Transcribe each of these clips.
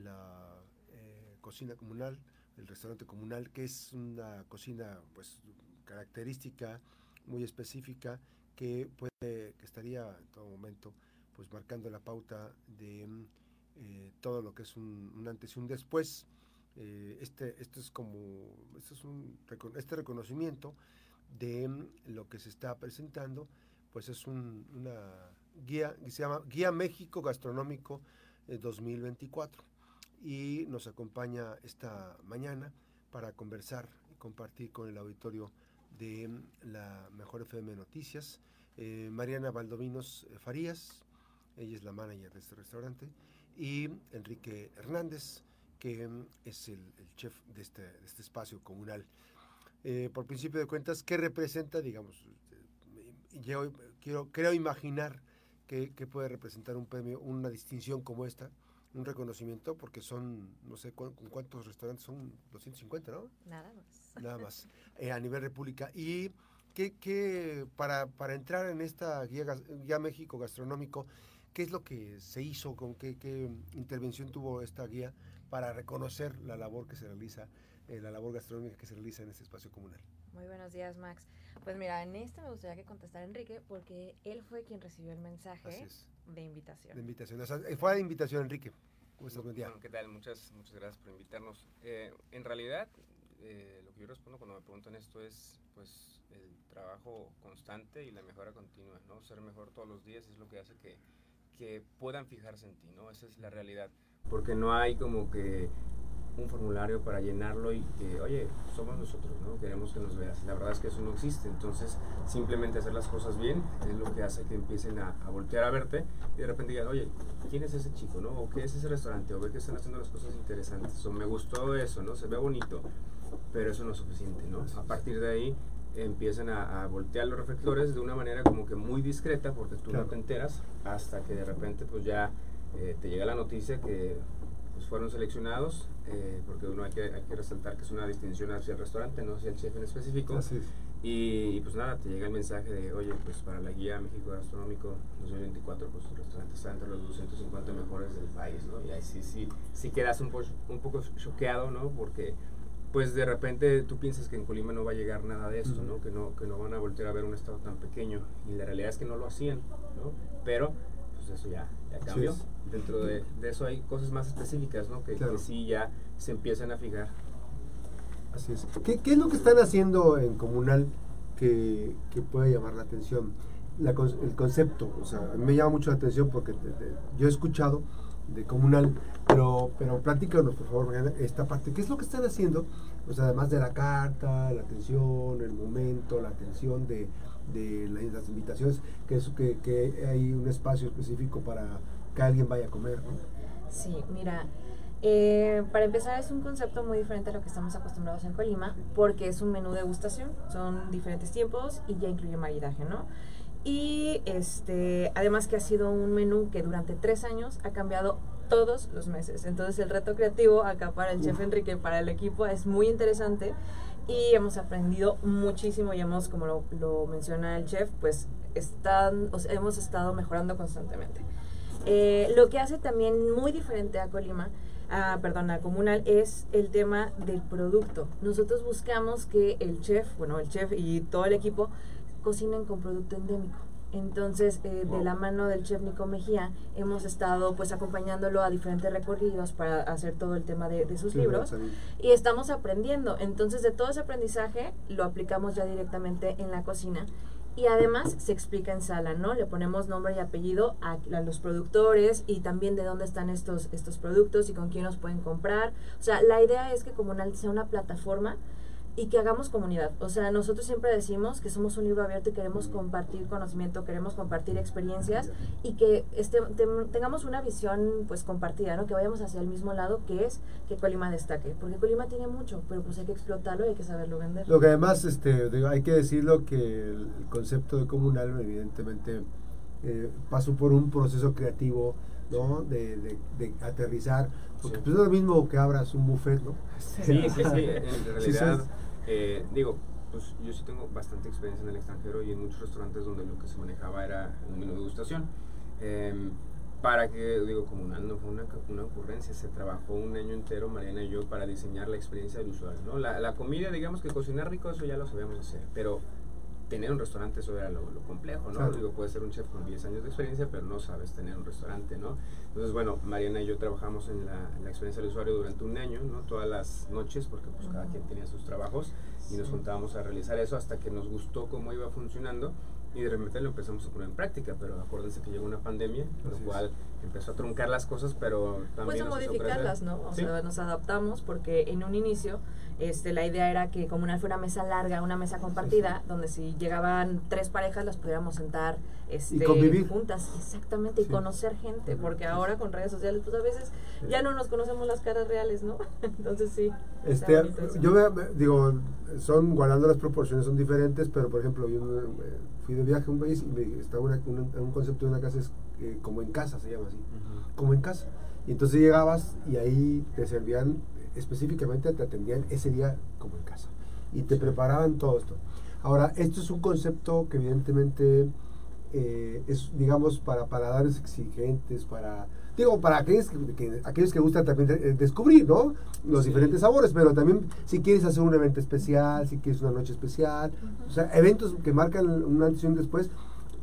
la cocina comunal, el restaurante comunal, que es una cocina pues característica, muy específica, que puede, que estaría en todo momento pues marcando la pauta de eh, todo lo que es un, antes y un después. Eh, este, esto es como, este es un este reconocimiento de lo que se está presentando, pues es una guía que se llama Guía México Gastronómico 2024 eh, y nos acompaña esta mañana para conversar y compartir con el auditorio de la Mejor FM Noticias, Mariana Valdovinos Farías, ella es la manager de este restaurante, y Enrique Hernández, que mm, es el, chef de este, de este, espacio comunal. Eh, por principio de cuentas, ¿qué representa, digamos? Eh, yo quiero, creo imaginar que, puede representar un premio, una distinción como esta, un reconocimiento, porque son, no sé cuántos restaurantes, son 250, ¿no? Nada más. Nada más, eh, a nivel república. Y que, para, para entrar en esta guía, guía México gastronómico, ¿Qué es lo que se hizo? ¿Con qué, intervención tuvo esta guía para reconocer la labor que se realiza, eh, la labor gastronómica que se realiza en este espacio comunal? Muy buenos días, Max. Pues mira, en este me gustaría que contestara Enrique porque él fue quien recibió el mensaje de invitación. De invitación. Eh, fue de invitación, Enrique. ¿Cómo estás? Buen día. ¿Qué tal? Muchas, muchas gracias por invitarnos. Eh, en realidad, lo que yo respondo cuando me preguntan esto es, pues, el trabajo constante y la mejora continua, ¿no? Ser mejor todos los días es lo que hace que que puedan fijarse en ti, ¿no? Esa es la realidad. Porque no hay como que un formulario para llenarlo y que, oye, somos nosotros, ¿no? Queremos que nos veas. La verdad es que eso no existe. Entonces, simplemente hacer las cosas bien es lo que hace que empiecen a, voltear a verte y de repente digan, oye, ¿quién es ese chico, no? O ¿qué es ese restaurante? O ve que están haciendo las cosas interesantes. O me gustó eso, ¿no? Se ve bonito. Pero eso no es suficiente, ¿no? A partir de ahí empiezan a, voltear los reflectores de una manera como que muy discreta porque tú no te enteras hasta que de repente pues ya eh, te llega la noticia que pues, fueron seleccionados eh, porque uno hay que, hay que resaltar que es una distinción hacia el restaurante no hacia el chef en específico y, pues nada te llega el mensaje de oye pues para la guía México Gastronómico 2024 pues el restaurante está entre los 250 mejores del país no y ahí sí sí sí quedas un, un poco choqueado no porque pues de repente tú piensas que en Colima no va a llegar nada de esto, ¿no? Que, ¿no? que no van a volver a ver un estado tan pequeño. Y la realidad es que no lo hacían, ¿no? Pero, eso ya, ya cambió. Dentro de, eso hay cosas más específicas, ¿no? Que, sí ya se empiezan a fijar. Así es. ¿Qué, ¿Qué, es lo que están haciendo en Comunal que, que pueda llamar la atención? La, el concepto, o sea, me llama mucho la atención porque yo he escuchado de comunal, pero, pero platícanos por favor esta parte, ¿qué es lo que están haciendo? Pues además de la carta, la atención, el momento, la atención de, de las invitaciones, que, es, que, que hay un espacio específico para que alguien vaya a comer, ¿no? Sí, mira, eh, para empezar es un concepto muy diferente a lo que estamos acostumbrados en Colima, porque es un menú de degustación, son diferentes tiempos y ya incluye maridaje, ¿no? Y este, además que ha sido un menú que durante tres años ha cambiado todos los meses. Entonces el reto creativo acá para el chef Enrique, para el equipo, es muy interesante y hemos aprendido muchísimo y hemos, como lo, menciona el chef, pues están, hemos estado mejorando constantemente. Eh, lo que hace también muy diferente a Colima, a, perdón, a Comunal, es el tema del producto. Nosotros buscamos que el chef, bueno, el chef y todo el equipo cocinen con producto endémico. Entonces, eh, de la mano del chef Nico Mejía, hemos estado pues acompañándolo a diferentes recorridos para hacer todo el tema de, sus libros y estamos aprendiendo. Entonces, de todo ese aprendizaje lo aplicamos ya directamente en la cocina y además se explica en sala, ¿no? Le ponemos nombre y apellido a, a, los productores y también de dónde están estos, estos productos y con quién los pueden comprar. O sea, la idea es que Comunal sea una plataforma y que hagamos comunidad. O sea, nosotros siempre decimos que somos un libro abierto y queremos compartir conocimiento, queremos compartir experiencias y que este, tengamos una visión pues compartida, ¿no? Que vayamos hacia el mismo lado que es que Colima destaque, porque Colima tiene mucho, pero pues hay que explotarlo y hay que saberlo vender. Lo que además este, hay que decirlo que el concepto de comunal evidentemente eh, pasó por un proceso creativo, ¿no? De, de, aterrizar, porque pues es lo mismo que abras un buffet, ¿no? Sí, sí, sí, en realidad eh, digo, pues yo sí tengo bastante experiencia en el extranjero y en muchos restaurantes donde lo que se manejaba era un menú de degustación. Em, para que, digo, comunal no fue una, una, ocurrencia, se trabajó un año entero, Mariana y yo, para diseñar la experiencia del usuario, ¿no? La, la comida, digamos que cocinar rico, eso ya lo sabíamos hacer, pero tener un restaurante eso era lo, complejo, ¿no? Digo, puedes ser un chef con 10 años de experiencia, pero no sabes tener un restaurante, ¿no? Entonces, bueno, Mariana y yo trabajamos en la, experiencia del usuario durante un año, ¿no? Todas las noches, porque pues cada quien tenía sus trabajos y nos juntábamos a realizar eso hasta que nos gustó cómo iba funcionando y de repente lo empezamos a poner en práctica, pero acuérdense que llegó una pandemia, lo cual empezó a truncar las cosas, pero también... Pues a modificarlas, ¿no? O sea, nos adaptamos porque en un inicio este, la idea era que como una fuera una mesa larga, una mesa compartida, donde si llegaban tres parejas las pudiéramos sentar este, juntas, exactamente, y conocer gente, porque ahora con redes sociales, pues a veces ya no nos conocemos las caras reales, ¿no? Entonces sí. Este, yo digo, son guardando las proporciones, son diferentes, pero por ejemplo, yo fui de viaje a un país y estaba un, un, concepto de una casa es eh, como en casa, se llama así, como en casa. Y entonces llegabas y ahí te servían específicamente, te atendían ese día como en casa y te preparaban todo esto. Ahora, esto es un concepto que evidentemente eh, es, digamos, para paladares exigentes, para, digo, para aquellos que, aquellos que gustan también descubrir, ¿no? Los diferentes sabores, pero también si quieres hacer un evento especial, si quieres una noche especial, o sea, eventos que marcan una antes y un después,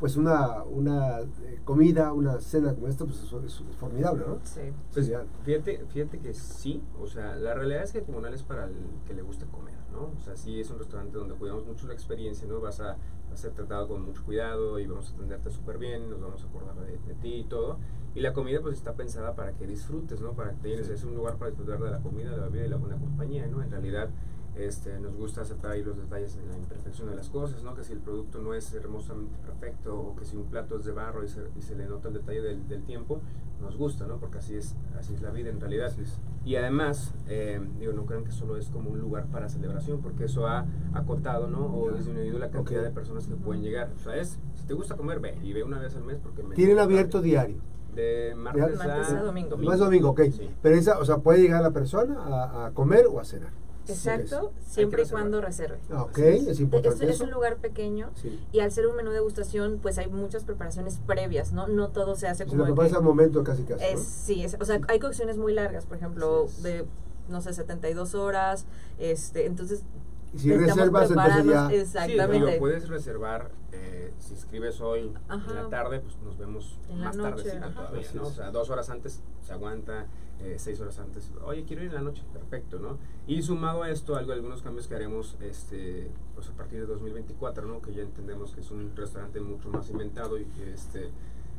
pues una, una eh, comida, una cena como esta, pues es, es, formidable, ¿no? Sí. Pues, fíjate, fíjate que sí, o sea, la realidad es que Comunal es para el que le gusta comer, ¿no? O sea, sí es un restaurante donde cuidamos mucho la experiencia, ¿no? Vas a, ser tratado con mucho cuidado y vamos a atenderte súper bien, nos vamos a acordar de, de, ti y todo. Y la comida pues está pensada para que disfrutes, ¿no? Para que te llenes, es un lugar para disfrutar de la comida, de la bebida y la buena compañía, ¿no? En realidad este, nos gusta aceptar ahí los detalles en la imperfección de las cosas, ¿no? que si el producto no es hermosamente perfecto o que si un plato es de barro y se, y se le nota el detalle del, del, tiempo, nos gusta, ¿no? porque así es, así es la vida en realidad. Y además, eh, digo, no crean que solo es como un lugar para celebración, porque eso ha acotado ¿no? o disminuido la cantidad de personas que pueden llegar. O sea, es, si te gusta comer, ve y ve una vez al mes porque... Me ¿Tienen abierto diario? De martes, a, domingo. Más domingo, ok. Pero esa, o sea, puede llegar la persona a, a comer o a cenar. Exacto, siempre y cuando reserve. Ah, ok, es, importante. Es, un lugar pequeño y al ser un menú de degustación, pues hay muchas preparaciones previas, ¿no? No todo se hace como. lo prepara al momento casi casi. Sí, o sea, hay cocciones muy largas, por ejemplo, de, no sé, 72 horas. este Entonces. Y si reservas, entonces ya. Exactamente. Sí, puedes reservar. Eh, si escribes hoy en la tarde, pues nos vemos más tarde todavía, ¿no? O sea, dos horas antes se aguanta eh, seis horas antes, oye, quiero ir en la noche, perfecto, ¿no? Y sumado a esto, algo, algunos cambios que haremos este, pues a partir de 2024, ¿no? Que ya entendemos que es un restaurante mucho más inventado y que este,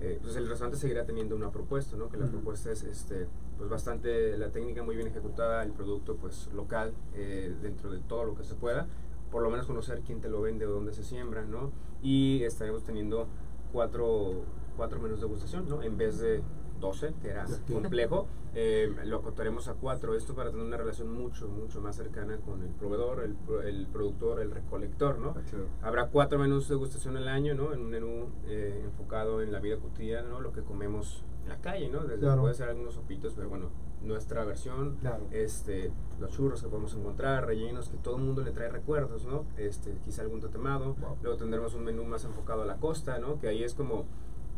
eh, pues el restaurante seguirá teniendo una propuesta, ¿no? Que la propuesta es este, pues bastante, la técnica muy bien ejecutada, el producto pues local, eh, dentro de todo lo que se pueda, por lo menos conocer quién te lo vende o dónde se siembra, ¿no? Y estaremos teniendo cuatro, cuatro menús de degustación, ¿no? En vez de 12, que era complejo, eh, lo acotaremos a 4. Esto para tener una relación mucho, mucho más cercana con el proveedor, el, el productor, el recolector, ¿no? Ah, Habrá cuatro menús de degustación al año, ¿no? En un menú eh, enfocado en la vida cotidiana, ¿no? Lo que comemos en la calle, ¿no? Desde Puede ser algunos sopitos, pero bueno, nuestra versión, este, los churros que podemos encontrar, rellenos que todo el mundo le trae recuerdos, ¿no? Este, quizá algún tatemado. Luego tendremos un menú más enfocado a la costa, ¿no? Que ahí es como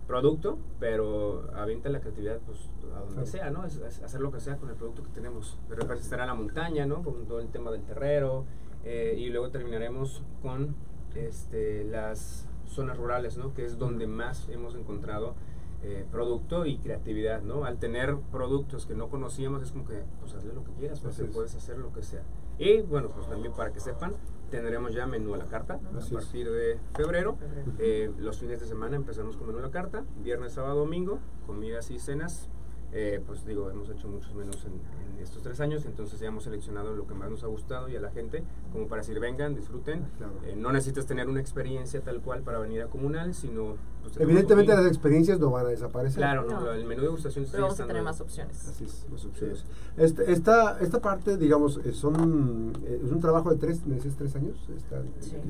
producto, pero avienta la creatividad pues a donde sea, ¿no? Es, hacer lo que sea con el producto que tenemos. De repente estará en la montaña, ¿no? Con todo el tema del terrero. Eh, y luego terminaremos con este, las zonas rurales, ¿no? Que es donde más hemos encontrado eh, producto y creatividad, ¿no? Al tener productos que no conocíamos es como que, pues hazle lo que quieras, pues puedes hacer lo que sea. Y bueno, pues también para que sepan, tendremos ya menú a la carta a partir de febrero. Eh, los fines de semana empezamos con menú a la carta, viernes, sábado, domingo, comidas y cenas. Eh, pues digo, hemos hecho muchos menús en, estos tres años, entonces ya hemos seleccionado lo que más nos ha gustado y a la gente, como para decir, vengan, disfruten. Eh, no necesitas tener una experiencia tal cual para venir a Comunal, sino... Pues, Evidentemente las experiencias no van a desaparecer. Claro, no, el menú de gustación Pero vamos a tener más opciones. Así es, más opciones. Este, esta, esta parte, digamos, eh, son, es un trabajo de tres meses, tres años.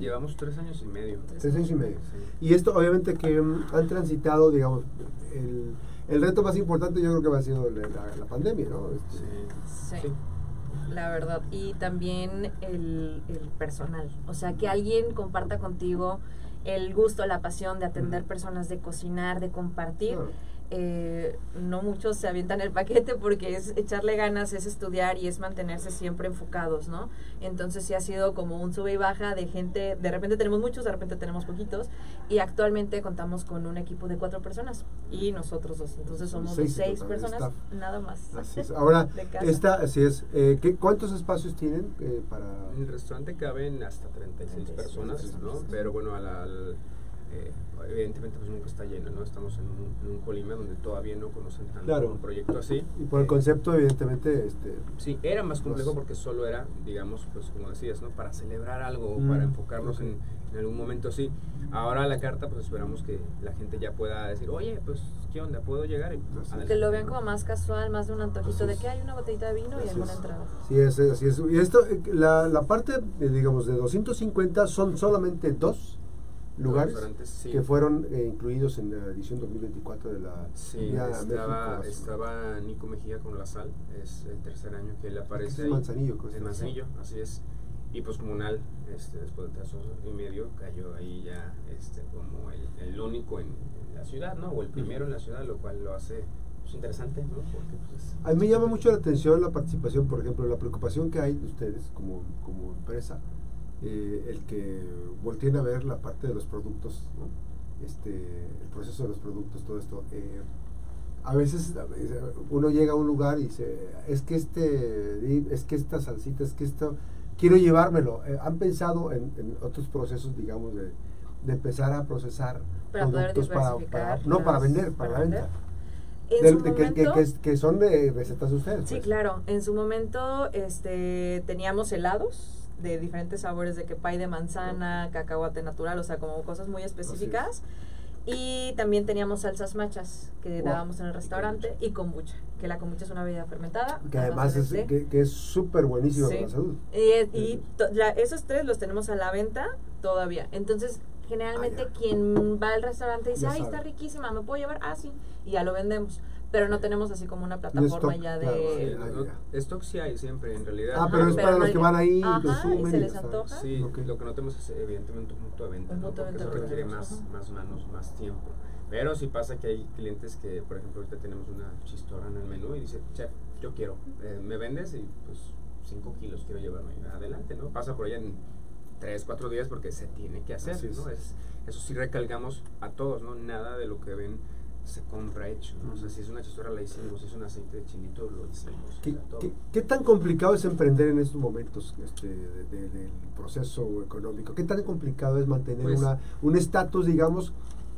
Llevamos tres años y medio. Tres años y medio. Y esto obviamente que mm, han transitado, digamos, el el reto más importante yo creo que va a ser la, pandemia, ¿no? Este, sí. La verdad. Y también el, personal. O sea, que alguien comparta contigo el gusto, la pasión de atender personas, de cocinar, de compartir. Eh, no muchos se avientan el paquete porque es echarle ganas, es estudiar y es mantenerse siempre enfocados, ¿no? Entonces sí ha sido como un sube y baja de gente, de repente tenemos muchos, de repente tenemos poquitos y actualmente contamos con un equipo de cuatro personas y nosotros dos, entonces somos seis, seis personas nada más. Así es. Ahora, esta, así es, eh, ¿qué, ¿cuántos espacios tienen eh, para...? En el restaurante caben hasta 36, personas, ¿no? Pero bueno, al eh, evidentemente pues nunca está lleno, ¿no? Estamos en un, Colima donde todavía no conocen tanto un proyecto así. Y por el eh, concepto, evidentemente, este... Sí, era más complejo porque solo era, digamos, pues como decías, ¿no? Para celebrar algo, mm, para enfocarnos en, algún momento así. Ahora la carta, pues esperamos que la gente ya pueda decir, oye, pues, ¿qué onda? ¿Puedo llegar? Y, que lo vean como más casual, más de un antojito, de que hay una botellita de vino y alguna entrada. Sí, es, así es. Y esto, eh, la, la parte, digamos, de 250 son solamente dos lugares que fueron eh, incluidos en la edición 2024 de la sí, estaba, estaba Nico Mejía con La Sal, es el tercer año que él aparece en Manzanillo. En Manzanillo, así es. Y pues Comunal, este, después de tres y medio, cayó ahí ya este, como el, el único en, la ciudad, ¿no? O el primero en la ciudad, lo cual lo hace pues, interesante, ¿no? Porque, pues, a mí me llama mucho la atención la participación, por ejemplo, la preocupación que hay de ustedes como, como empresa eh, el que volteen a ver la parte de los productos, este, el proceso de los productos, todo esto. Eh, a veces uno llega a un lugar y dice, es que este, es que esta salsita, es que esto, quiero llevármelo. Eh, ¿Han pensado en, otros procesos, digamos, de, empezar a procesar productos para, no para vender, para, la venta? que, son de recetas de ustedes. Sí, pues. claro. En su momento este, teníamos helados de diferentes sabores de que pay de manzana, cacahuate natural, o sea, como cosas muy específicas. Y también teníamos salsas machas que dábamos en el restaurante y kombucha, que la kombucha es una bebida fermentada. Que además es que, es súper buenísimo para la salud. Y, esos tres los tenemos a la venta todavía. Entonces, generalmente ah, quien va al restaurante dice, ay, está riquísima, ¿me puedo llevar? Ah, sí, y ya lo vendemos pero no tenemos así como una plataforma ya de... stock sí hay siempre, en realidad. Ah, pero es para los que van ahí y se les antoja. Sí, lo que, lo que no tenemos es evidentemente un punto de venta, ¿no? porque eso requiere más, más manos, más tiempo. Pero sí pasa que hay clientes que, por ejemplo, ahorita tenemos una chistora en el menú y dice, chef, yo quiero, eh, ¿me vendes? Y pues 5 kilos quiero llevarme. Adelante, ¿no? Pasa por allá en 3, 4 días porque se tiene que hacer, ¿no? Es, eso sí recalcamos a todos, ¿no? Nada de lo que ven se compra hecho. ¿no? O sea, si es una chistora la hicimos, si es un aceite de chinito lo hicimos. ¿Qué, ¿qué, tan complicado es emprender en estos momentos este, del proceso económico? ¿Qué tan complicado es mantener pues una, un estatus, digamos,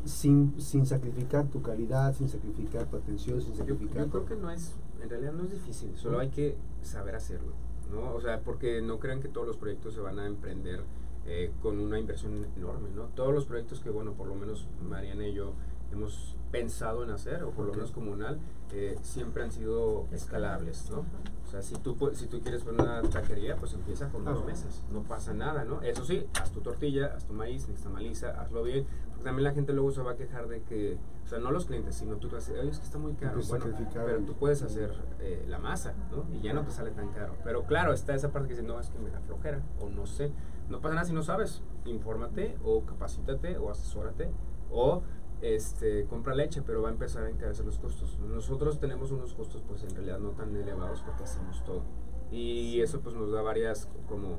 sin, sin sacrificar tu calidad, sin sacrificar tu atención, sin sacrificar... Yo, creo que no es, en realidad no es difícil, solo hay que saber hacerlo. ¿no? O sea, porque no crean que todos los proyectos se van a emprender eh, con una inversión enorme, ¿no? Todos los proyectos que, bueno, por lo menos Mariana y yo hemos pensado en hacer, o por lo menos comunal, eh, siempre han sido escalables, ¿no? O sea, si tú, si tú quieres poner una taquería, pues empieza con dos mesas, no pasa nada, ¿no? Eso sí, haz tu tortilla, haz tu maíz, nixtamaliza, hazlo bien, porque también la gente luego se va a quejar de que, o sea, no los clientes, sino tú te vas a decir, oye, es que está muy caro, bueno, pero tú puedes hacer eh, la masa, ¿no? Y ya no te sale tan caro. Pero claro, está esa parte que dice, no, es que me da flojera, o no sé, no pasa nada si no sabes, infórmate, o capacítate, o asesórate, o este, compra leche, pero va a empezar a encarecer los costos. Nosotros tenemos unos costos pues en realidad no tan elevados porque hacemos todo. Y eso pues nos da varias como,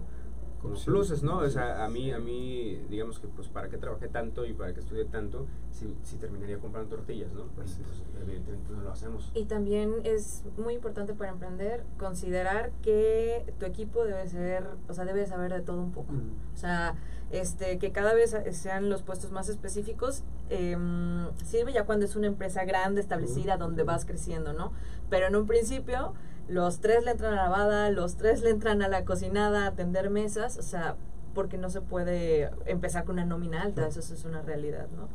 como pluses, ¿no? O sea, a mí, a mí, digamos que pues para qué trabajé tanto y para qué estudié tanto, si, si terminaría comprando tortillas, ¿no? Pues, evidentemente no lo hacemos. Y también es muy importante para emprender considerar que tu equipo debe ser, o sea, debe saber de todo un poco. O sea, este, que cada vez sean los puestos más específicos, em, sirve ya cuando es una empresa grande, establecida, donde vas creciendo, ¿no? Pero en un principio, los tres le entran a la lavada, los tres le entran a la cocinada, a atender mesas, o sea, porque no se puede empezar con una nómina alta, eso, es una realidad, ¿no?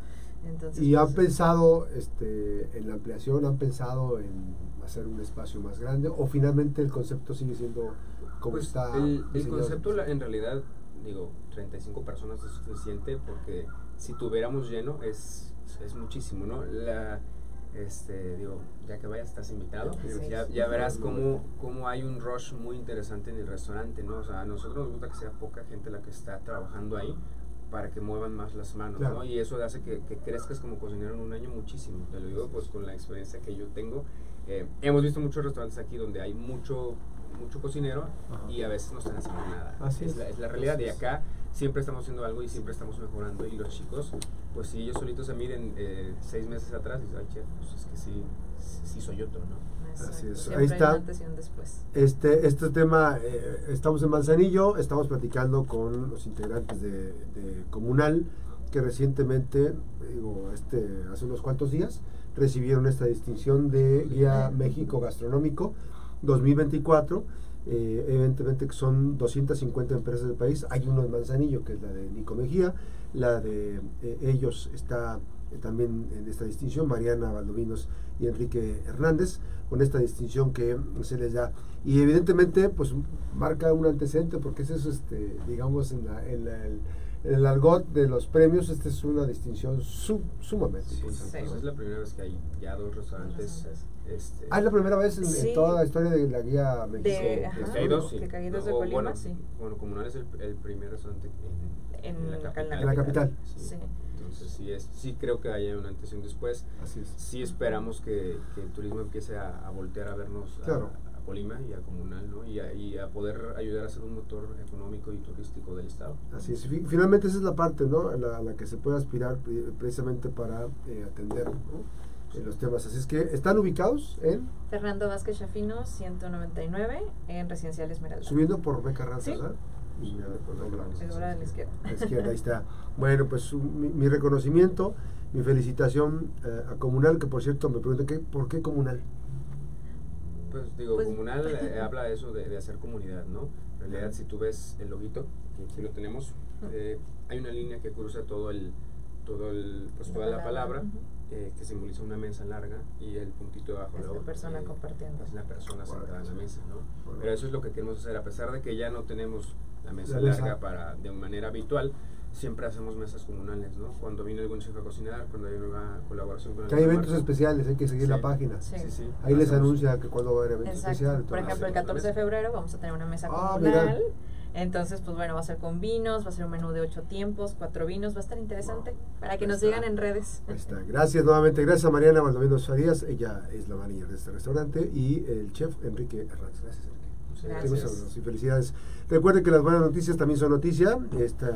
Entonces, ¿Y han pues, pensado este, en la ampliación, han pensado en hacer un espacio más grande o finalmente el concepto sigue siendo como pues, está? El, el concepto en realidad digo, 35 personas es suficiente porque si tuviéramos lleno es, es muchísimo, ¿no? La, este, digo, ya que vayas, estás invitado. ya, ya, verás cómo, cómo hay un rush muy interesante en el restaurante, ¿no? O sea, a nosotros nos gusta que sea poca gente la que está trabajando ahí, para que muevan más las manos, Claro. ¿no? Y eso hace que, que crezcas como cocinero en un año muchísimo. Te lo digo pues con la experiencia que yo tengo. Eh, hemos visto muchos restaurantes aquí donde hay mucho mucho cocinero Ajá. y a veces no están haciendo nada. Así es, es. La, es la realidad. De acá siempre estamos haciendo algo y siempre estamos mejorando. Y los chicos, pues si ellos solitos se miren eh, seis meses atrás, dicen, ay, chef, pues es que sí, sí, sí soy otro, ¿no? Así es. Siempre Ahí está. después. Este, este tema, eh, estamos en Manzanillo, estamos platicando con los integrantes de, de Comunal, que recientemente, digo, este, hace unos cuantos días, recibieron esta distinción de Guía México Gastronómico 2024. Eh, evidentemente que son 250 empresas del país. Hay uno en Manzanillo, que es la de Nico Mejía. La de eh, ellos está eh, también en esta distinción, Mariana Valdovinos y Enrique Hernández, con esta distinción que se les da. Y evidentemente, pues marca un antecedente, porque ese es, este, digamos, en, la- en la- el, en el argot de los premios, esta es una distinción su- sumamente Sí, importante. pues es la primera vez que hay ya dos restaurantes. Este, Ah, es la primera vez en, toda la historia de la guía México. De- que ajá. hay dos, sí. Que hay dos de O, Colima, bueno, sí. Bueno, Comunal es el, el primer restaurante en, En la la capital. En la capital. Sí. Sí. Entonces sí, es, sí creo que haya un antes y un después. Así es. Sí esperamos que, que el turismo empiece a, a voltear a vernos a- Claro. a, Colima y a Comunal, ¿no? Y a, y a poder ayudar a ser un motor económico y turístico del estado. Así es. Fi- Finalmente esa es la parte, ¿no? A la, la que se puede aspirar pre- precisamente para eh, atender ¿no? Los temas. Así es que están ubicados en, Fernando Vázquez Chafino, 199, en Residencial Esmeralda. subiendo por Beca Ranzas, Sí. ¿verdad? Y ya, pues, doblamos. Hora de la izquierda. A la izquierda, ahí está. Bueno, pues mi, mi reconocimiento, mi felicitación eh, a Comunal, que por cierto me preguntan, ¿qué, ¿por qué Comunal? Pues digo, Pues- Comunal eh, habla de eso, de, de hacer comunidad, ¿no? En realidad, si tú ves el loguito, que aquí lo tenemos, eh, hay una línea que cruza todo el, todo el, pues toda la palabra, Ujú. Eh, que simboliza una mesa larga y el puntito de abajo Es la luego, persona eh, compartiendo. Es la persona sentada en la mesa, ¿no? Pero eso es lo que queremos hacer, a pesar de que ya no tenemos la mesa La mesa. larga para de manera habitual, siempre hacemos mesas comunales, ¿no? Cuando viene algún chef a cocinar, cuando hay una colaboración con Que hay eventos especiales, hay que seguir Sí. la página. Sí. Sí, sí. Ahí les anuncia que cuando va a haber evento Exacto. especial. Por ejemplo, el eso. 14 de febrero vamos a tener una mesa Ah, comunal. Entonces, pues bueno, va a ser con vinos, va a ser un menú de ocho tiempos, cuatro vinos, va a estar interesante para que Ahí nos está. sigan en redes. Ahí está. Gracias nuevamente. Gracias a Mariana Valdomino Farías. Ella es la manager de este restaurante. Y el chef Enrique Hernández. Gracias, Enrique. Gracias. Y felicidades. Recuerden que las buenas noticias también son noticia. Este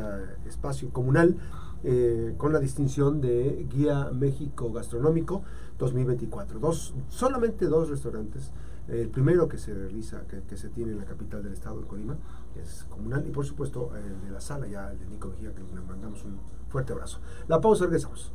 espacio comunal eh, con la distinción de Guía México Gastronómico 2024. Dos, solamente dos restaurantes. El primero que se realiza, que, que se tiene en la capital del estado, en Colima, es comunal. Y por supuesto el de la sala, ya el de Nico Mejía, que le mandamos un fuerte abrazo. La pausa, regresamos.